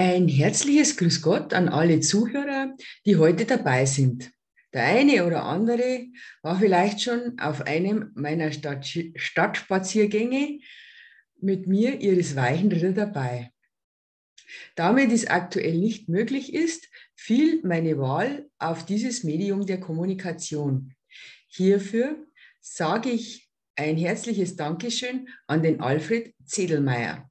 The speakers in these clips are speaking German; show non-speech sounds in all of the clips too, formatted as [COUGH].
Ein herzliches Grüß Gott an alle Zuhörer, die heute dabei sind. Der eine oder andere war vielleicht schon auf einem meiner Stadt Stadtspaziergänge mit mir Iris Weichenritter dabei. Damit es aktuell nicht möglich ist, fiel meine Wahl auf dieses Medium der Kommunikation. Hierfür sage ich ein herzliches Dankeschön an den Alfred Zedelmeier.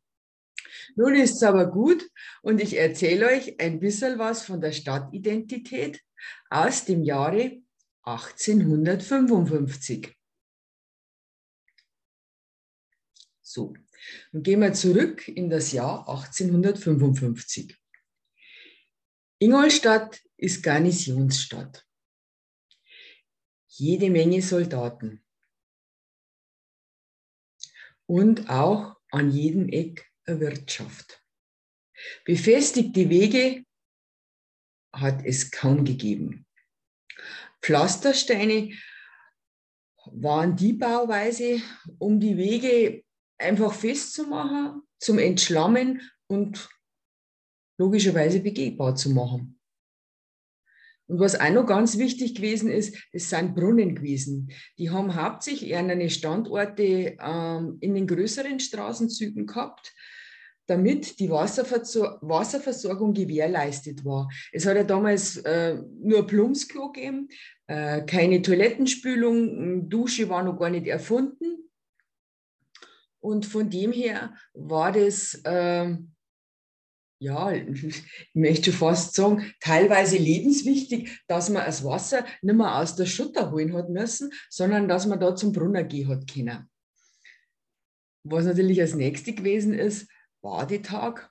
Nun ist es aber gut und ich erzähle euch ein bisschen was von der Stadtidentität aus dem Jahre 1855. So, und gehen wir zurück in das Jahr 1855. Ingolstadt ist Garnisonsstadt. Jede Menge Soldaten. Und auch an jedem Eck Wirtschaft. Befestigte Wege hat es kaum gegeben. Pflastersteine waren die Bauweise, um die Wege einfach festzumachen, zum Entschlammen und logischerweise begehbar zu machen. Und was auch noch ganz wichtig gewesen ist, das sind Brunnen gewesen. Die haben hauptsächlich eher eine Standorte ähm, in den größeren Straßenzügen gehabt, damit die Wasserversor Wasserversorgung gewährleistet war. Es hat ja damals äh, nur Plumpsklo gegeben, äh, keine Toilettenspülung, Dusche war noch gar nicht erfunden. Und von dem her war das, äh, ja, [LAUGHS] ich möchte schon fast sagen, teilweise lebenswichtig, dass man das Wasser nicht mehr aus der Schutter holen hat müssen, sondern dass man da zum Brunnen gehen hat können. Was natürlich als nächstes gewesen ist, Badetag.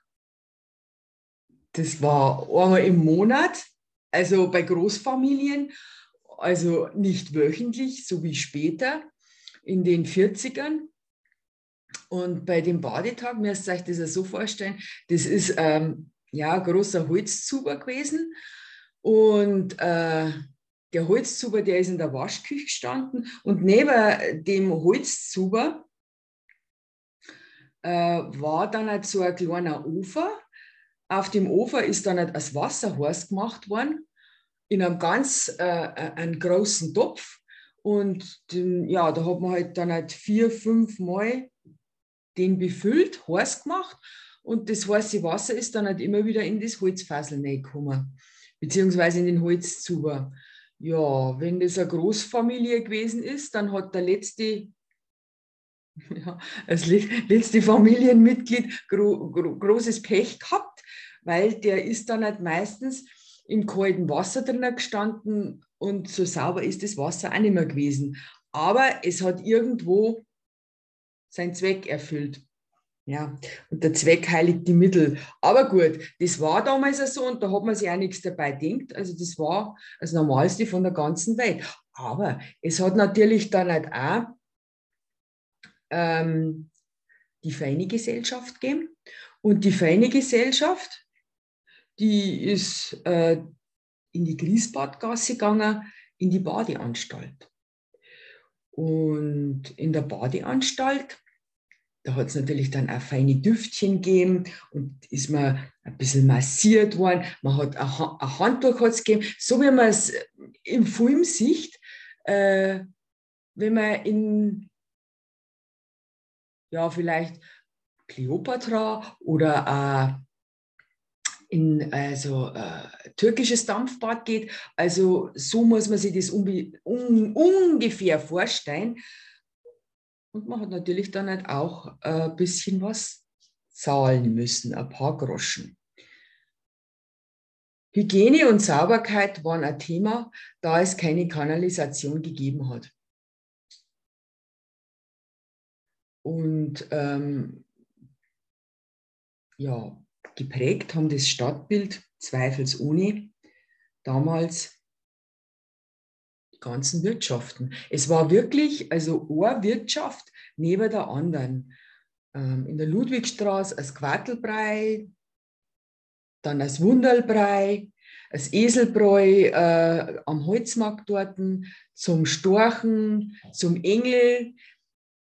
Das war einmal im Monat, also bei Großfamilien, also nicht wöchentlich, so wie später in den 40ern. Und bei dem Badetag, müsst ihr euch das so vorstellen, das ist ähm, ja ein großer Holzzuber gewesen. Und äh, der Holzzuber, der ist in der Waschküche gestanden. Und neben dem Holzzuber äh, war dann halt so ein kleiner Ufer. Auf dem Ufer ist dann halt das Wasserhorst gemacht worden, in einem ganz äh, äh, einen großen Topf. Und den, ja, da hat man halt dann halt vier, fünf Mal den befüllt, heiß gemacht. Und das heiße Wasser ist dann halt immer wieder in das Holzfassel reingekommen, beziehungsweise in den Holzzuber. Ja, wenn das eine Großfamilie gewesen ist, dann hat der letzte [LAUGHS] ja, als letzte Familienmitglied gro gro großes Pech gehabt, weil der ist dann halt meistens im kalten Wasser drin gestanden und so sauber ist das Wasser auch nicht mehr gewesen. Aber es hat irgendwo seinen Zweck erfüllt. Ja, und der Zweck heiligt die Mittel. Aber gut, das war damals so und da hat man sich auch nichts dabei gedacht. Also das war das Normalste von der ganzen Welt. Aber es hat natürlich dann halt auch ähm, die feine Gesellschaft geben. Und die feine Gesellschaft, die ist äh, in die Griesbadgasse gegangen, in die Badeanstalt. Und in der Badeanstalt, da hat es natürlich dann auch feine Düftchen gegeben und ist man ein bisschen massiert worden. Man hat ein, ein Handtuch hat's gegeben, so wie man es im Film sieht, äh, wenn man in ja, vielleicht Kleopatra oder äh, in also äh, türkisches Dampfbad geht. Also so muss man sich das un ungefähr vorstellen. Und man hat natürlich dann halt auch ein äh, bisschen was zahlen müssen, ein paar Groschen. Hygiene und Sauberkeit waren ein Thema, da es keine Kanalisation gegeben hat. Und ähm, ja, geprägt haben das Stadtbild zweifelsohne damals die ganzen Wirtschaften. Es war wirklich also eine Wirtschaft neben der anderen. Ähm, in der Ludwigstraße als Quattelbrei, dann als Wunderlbrei, als Eselbräu äh, am Holzmarkt dort, zum Storchen, zum Engel,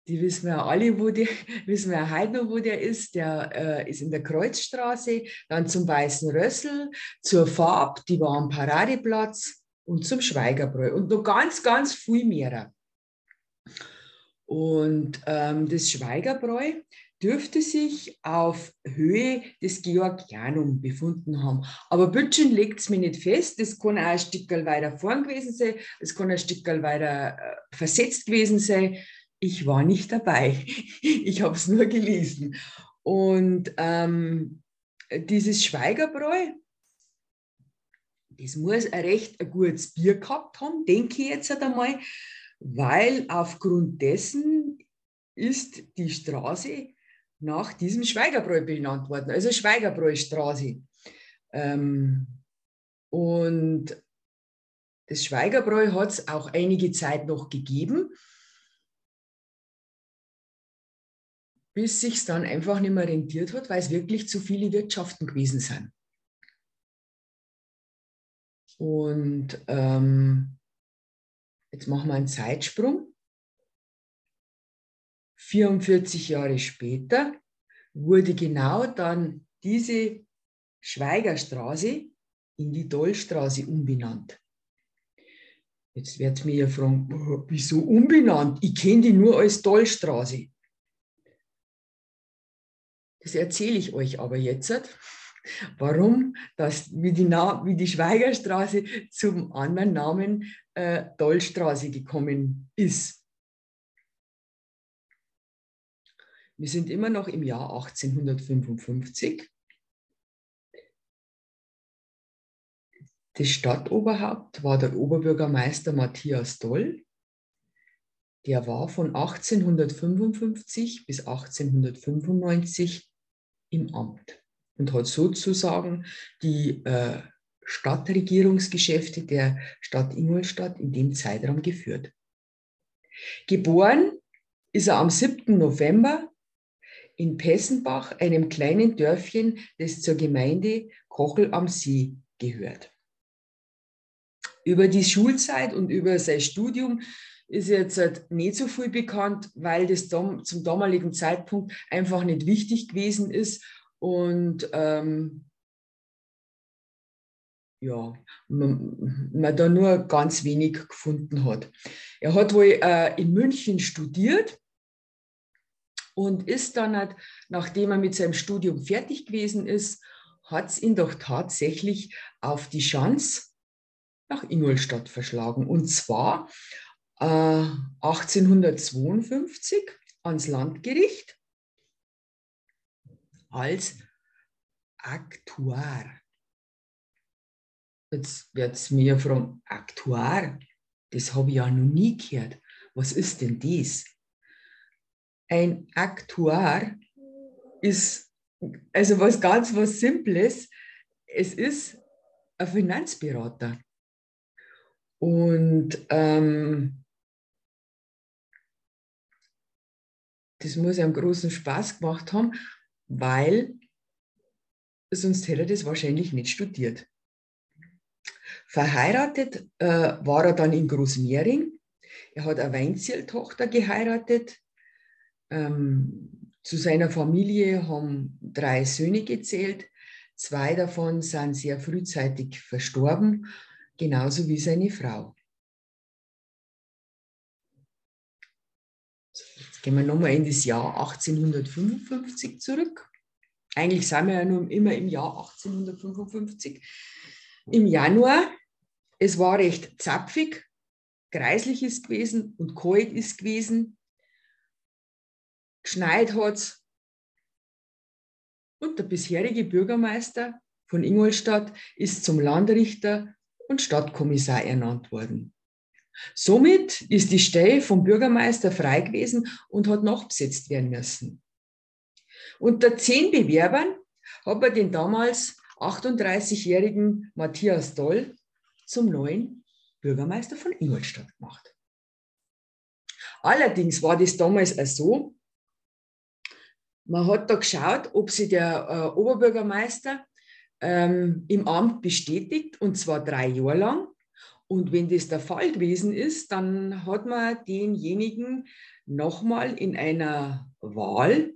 die wissen wir alle, wo der, [LAUGHS] wissen wir heute noch, wo der ist. Der äh, ist in der Kreuzstraße, dann zum Weißen Rössel, zur Farb, die war am Paradeplatz und zum Schweigerbräu und noch ganz, ganz viel mehr. Und ähm, das Schweigerbräu dürfte sich auf Höhe des Georgianum befunden haben. Aber Bütchen legt es mir nicht fest. Das kann auch ein Stück weiter vorn gewesen sein, es kann ein Stück weiter äh, versetzt gewesen sein ich war nicht dabei. [LAUGHS] Ich habe es nur gelesen. Und ähm, dieses Schweigerbräu, das muss ein recht ein gutes Bier gehabt haben, denke ich jetzt einmal, weil aufgrund dessen ist die Straße nach diesem Schweigerbräu benannt worden, also Schweigerbräustraße. Ähm, und das Schweigerbräu hat es auch einige Zeit noch gegeben. Bis sich dann einfach nicht mehr rentiert hat, weil es wirklich zu viele Wirtschaften gewesen sind. Und ähm, jetzt machen wir einen Zeitsprung. 44 Jahre später wurde genau dann diese Schweigerstraße in die Dollstraße umbenannt. Jetzt wird mir ja fragen, wieso umbenannt? Ich kenne die nur als Dollstraße. Das erzähle ich euch aber jetzt. Warum das, wie, die, wie die Schweigerstraße zum anderen Namen äh, Dollstraße gekommen ist. Wir sind immer noch im Jahr 1855. Das Stadtoberhaupt war der Oberbürgermeister Matthias Doll. Der war von 1855 bis 1895 im Amt und hat sozusagen die äh, Stadtregierungsgeschäfte der Stadt Ingolstadt in dem Zeitraum geführt. Geboren ist er am 7. November in Pessenbach, einem kleinen Dörfchen, das zur Gemeinde Kochel am See gehört. Über die Schulzeit und über sein Studium ist jetzt halt nicht so viel bekannt, weil das zum damaligen Zeitpunkt einfach nicht wichtig gewesen ist und ähm, ja, man, man, da nur ganz wenig gefunden hat. Er hat wohl äh, in München studiert und ist dann, halt, nachdem er mit seinem Studium fertig gewesen ist, hat es ihn doch tatsächlich auf die Schanze nach Ingolstadt verschlagen. Und zwar 1852 äh, ans Landgericht als Aktuar. Jetzt wird es mir fragen, Aktuar, das habe ich ja noch nie gehört. Was ist denn das? Ein Aktuar ist also was ganz was Simples. Es ist ein Finanzberater. Und ähm, das muss einem großen Spaß gemacht haben, weil sonst hätte er das wahrscheinlich nicht studiert. Verheiratet äh, war er dann in Großmehring. Er hat eine Weinziertochter geheiratet. Ähm, zu seiner Familie haben drei Söhne gezählt. Zwei davon sind sehr frühzeitig verstorben, genauso wie seine Frau. Gehen wir nochmal in das Jahr 1855 zurück. Eigentlich sind wir ja nur immer im Jahr 1855. Im Januar, es war recht zapfig, kreislich ist gewesen und kalt ist gewesen. Geschneit hat es. Und der bisherige Bürgermeister von Ingolstadt ist zum Landrichter und Stadtkommissar ernannt worden. Somit ist die Stelle vom Bürgermeister frei gewesen und hat nachbesetzt werden müssen. Unter zehn Bewerbern hat er den damals 38-jährigen Matthias Doll zum neuen Bürgermeister von Ingolstadt gemacht. Allerdings war das damals auch so, man hat da geschaut, ob sich der äh, Oberbürgermeister ähm, im Amt bestätigt, und zwar drei Jahre lang. Und wenn das der Fall gewesen ist, dann hat man denjenigen nochmal in einer Wahl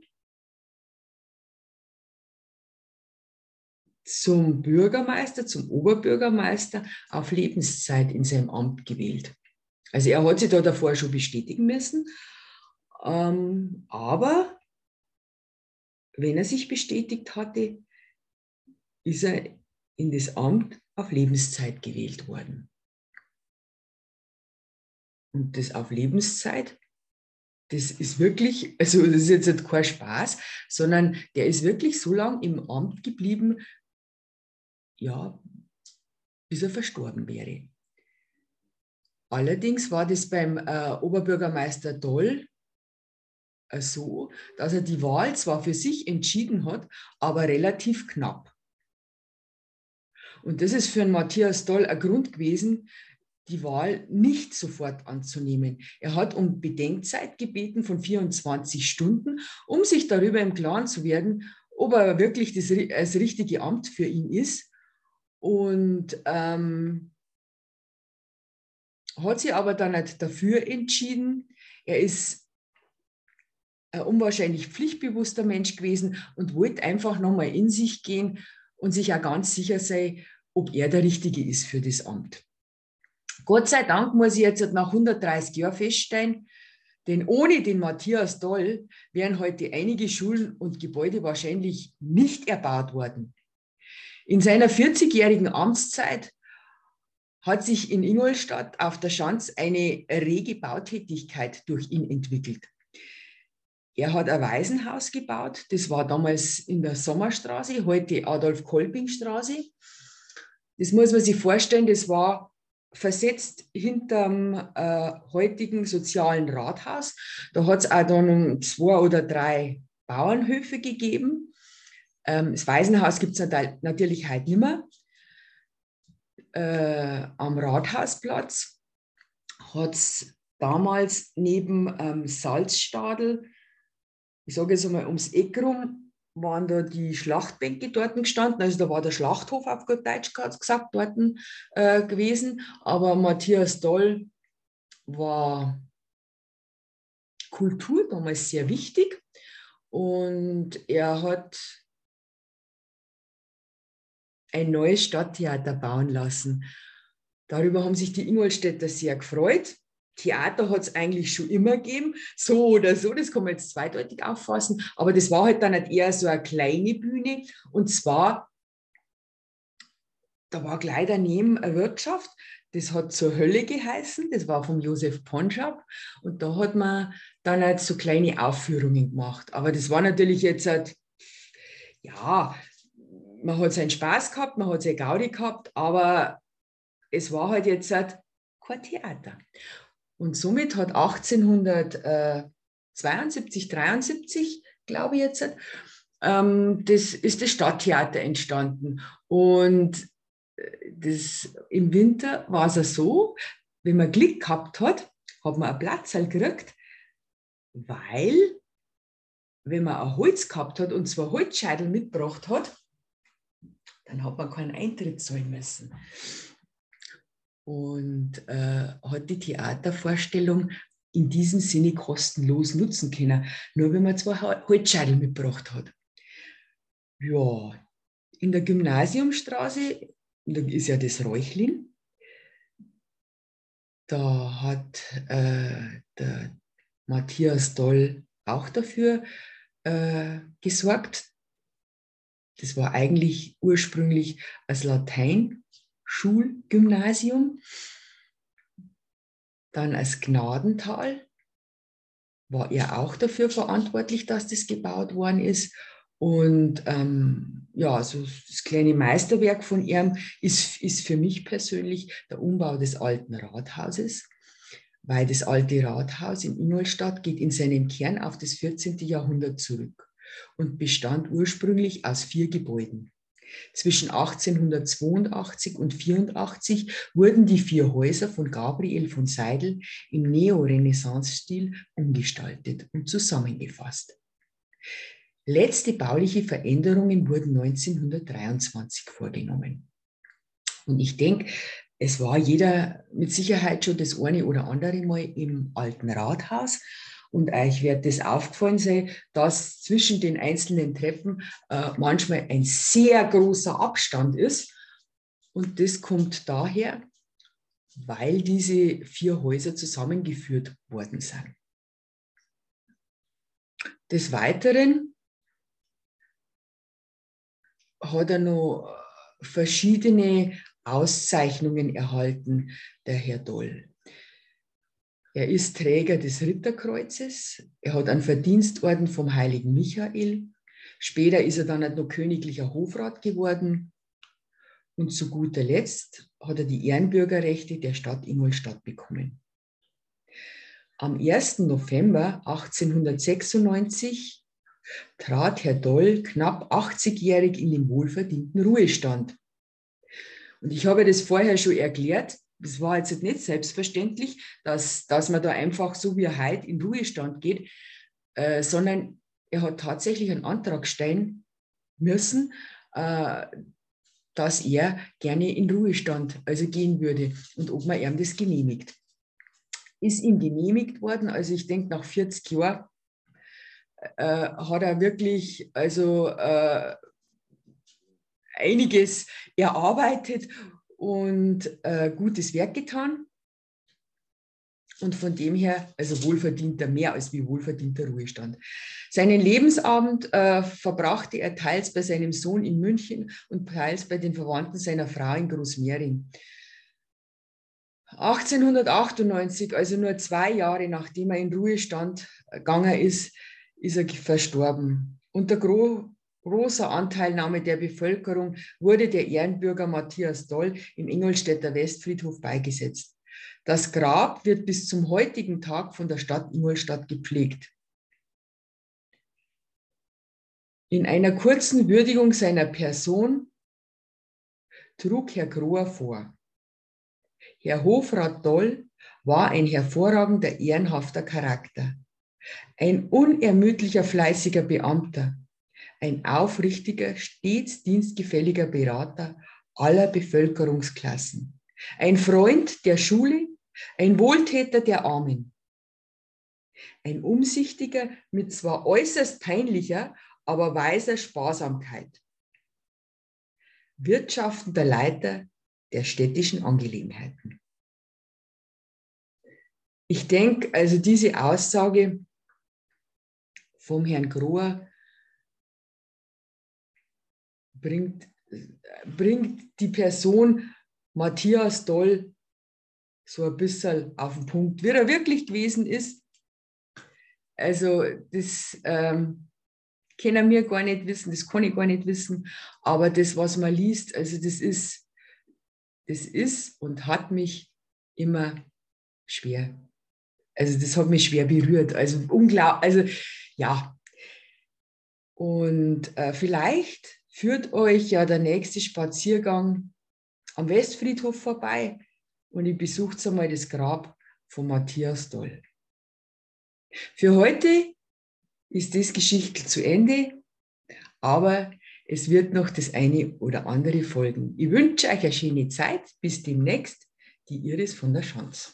zum Bürgermeister, zum Oberbürgermeister auf Lebenszeit in seinem Amt gewählt. Also er hat sich da davor schon bestätigen müssen, ähm, aber wenn er sich bestätigt hatte, ist er in das Amt auf Lebenszeit gewählt worden. Und das auf Lebenszeit, das ist wirklich, also das ist jetzt kein Spaß, sondern der ist wirklich so lange im Amt geblieben, ja, bis er verstorben wäre. Allerdings war das beim äh, Oberbürgermeister Doll äh, so, dass er die Wahl zwar für sich entschieden hat, aber relativ knapp. Und das ist für einen Matthias Doll ein Grund gewesen, die Wahl nicht sofort anzunehmen. Er hat um Bedenkzeit gebeten von 24 Stunden, um sich darüber im Klaren zu werden, ob er wirklich das, das richtige Amt für ihn ist. Und ähm, hat sich aber dann nicht dafür entschieden. Er ist ein unwahrscheinlich pflichtbewusster Mensch gewesen und wollte einfach nochmal in sich gehen und sich auch ganz sicher sein, ob er der Richtige ist für das Amt. Gott sei Dank muss ich jetzt nach 130 Jahren feststellen, denn ohne den Matthias Doll wären heute einige Schulen und Gebäude wahrscheinlich nicht erbaut worden. In seiner 40-jährigen Amtszeit hat sich in Ingolstadt auf der Schanz eine rege Bautätigkeit durch ihn entwickelt. Er hat ein Waisenhaus gebaut, das war damals in der Sommerstraße, heute Adolf-Kolping-Straße. Das muss man sich vorstellen, das war versetzt hinterm äh, heutigen sozialen Rathaus. Da hat es auch dann zwei oder drei Bauernhöfe gegeben. Ähm, das Waisenhaus gibt es natürlich heute nicht mehr. Äh, am Rathausplatz hat es damals neben ähm, Salzstadel, ich sage jetzt einmal ums Eck rum, waren da die Schlachtbänke dort gestanden. Also da war der Schlachthof auf gut Deutsch gesagt dort äh, gewesen. Aber Matthias Doll war Kultur damals sehr wichtig. Und er hat ein neues Stadttheater bauen lassen. Darüber haben sich die Ingolstädter sehr gefreut. Theater hat es eigentlich schon immer gegeben, so oder so, das kann man jetzt zweideutig auffassen, aber das war halt dann nicht eher so eine kleine Bühne. Und zwar, da war gleich daneben eine Wirtschaft, das hat zur Hölle geheißen, das war vom Josef Ponschab. Und da hat man dann halt so kleine Aufführungen gemacht, aber das war natürlich jetzt halt, ja, man hat seinen Spaß gehabt, man hat seine Gaudi gehabt, aber es war halt jetzt halt kein Theater. Und somit hat 1872, 73, glaube ich jetzt, ähm, das ist das Stadttheater entstanden. Und äh, das, im Winter war es so, wenn man Glück gehabt hat, hat man einen Platz gekriegt, weil, wenn man ein Holz gehabt hat und zwar Holzscheitel mitgebracht hat, dann hat man keinen Eintritt zahlen müssen. Und äh, hat die Theatervorstellung in diesem Sinne kostenlos nutzen können, nur wenn man zwei Holzscheitel mitgebracht hat. Ja, in der Gymnasiumstraße, da ist ja das Räuchlin, da hat äh, der Matthias Doll auch dafür äh, gesorgt, das war eigentlich ursprünglich als Latein-Schulgymnasium. Dann als Gnadental war er auch dafür verantwortlich, dass das gebaut worden ist. Und ähm, ja, so das kleine Meisterwerk von ihm ist, ist für mich persönlich der Umbau des alten Rathauses, weil das alte Rathaus in Ingolstadt geht in seinem Kern auf das 14. Jahrhundert zurück und bestand ursprünglich aus vier Gebäuden. Zwischen 1882 und 84 wurden die vier Häuser von Gabriel von Seidel im Neorenaissance-Stil umgestaltet und zusammengefasst. Letzte bauliche Veränderungen wurden 1923 vorgenommen. Und ich denke, es war jeder mit Sicherheit schon das eine oder andere Mal im alten Rathaus Und euch wird das aufgefallen sein, dass zwischen den einzelnen Treppen äh, manchmal ein sehr großer Abstand ist. Und das kommt daher, weil diese vier Häuser zusammengeführt worden sind. Des Weiteren hat er noch verschiedene Auszeichnungen erhalten, der Herr Doll. Er ist Träger des Ritterkreuzes. Er hat einen Verdienstorden vom heiligen Michael. Später ist er dann noch königlicher Hofrat geworden. Und zu guter Letzt hat er die Ehrenbürgerrechte der Stadt Ingolstadt bekommen. Am 1. November 1896 trat Herr Doll knapp 80-jährig in den wohlverdienten Ruhestand. Und ich habe das vorher schon erklärt, das war jetzt nicht selbstverständlich, dass, dass man da einfach so wie er heute in Ruhestand geht, äh, sondern er hat tatsächlich einen Antrag stellen müssen, äh, dass er gerne in Ruhestand also gehen würde und ob man ihm das genehmigt. Ist ihm genehmigt worden, also ich denke nach 40 Jahren äh, hat er wirklich also äh, einiges erarbeitet und äh, gutes Werk getan. Und von dem her, also wohlverdienter, mehr als wie wohlverdienter Ruhestand. Seinen Lebensabend äh, verbrachte er teils bei seinem Sohn in München und teils bei den Verwandten seiner Frau in Großmering. 1898, also nur zwei Jahre nachdem er in Ruhestand gegangen ist, ist er verstorben. Unter gro großer Anteilnahme der Bevölkerung wurde der Ehrenbürger Matthias Doll im Ingolstädter Westfriedhof beigesetzt. Das Grab wird bis zum heutigen Tag von der Stadt Ingolstadt gepflegt. In einer kurzen Würdigung seiner Person trug Herr Grohr vor. Herr Hofrat Doll war ein hervorragender, ehrenhafter Charakter, ein unermüdlicher, fleißiger Beamter, ein aufrichtiger, stets dienstgefälliger Berater aller Bevölkerungsklassen, ein Freund der Schule, ein Wohltäter der Armen, ein umsichtiger mit zwar äußerst peinlicher, aber weiser Sparsamkeit, wirtschaftender Leiter der städtischen Angelegenheiten. Ich denke, also diese Aussage vom Herrn Grohr bringt, bringt die Person Matthias Doll so ein bisschen auf den Punkt, wie er wirklich gewesen ist. Also das ähm, können wir gar nicht wissen, das kann ich gar nicht wissen, aber das, was man liest, also das ist, das ist und hat mich immer schwer. Also das hat mich schwer berührt. Also unglaublich, also ja. Und äh, vielleicht führt euch ja der nächste Spaziergang am Westfriedhof vorbei und ihr besucht einmal das Grab von Matthias Doll. Für heute ist das Geschichte zu Ende, aber es wird noch das eine oder andere folgen. Ich wünsche euch eine schöne Zeit. Bis demnächst, die Iris von der Schanz.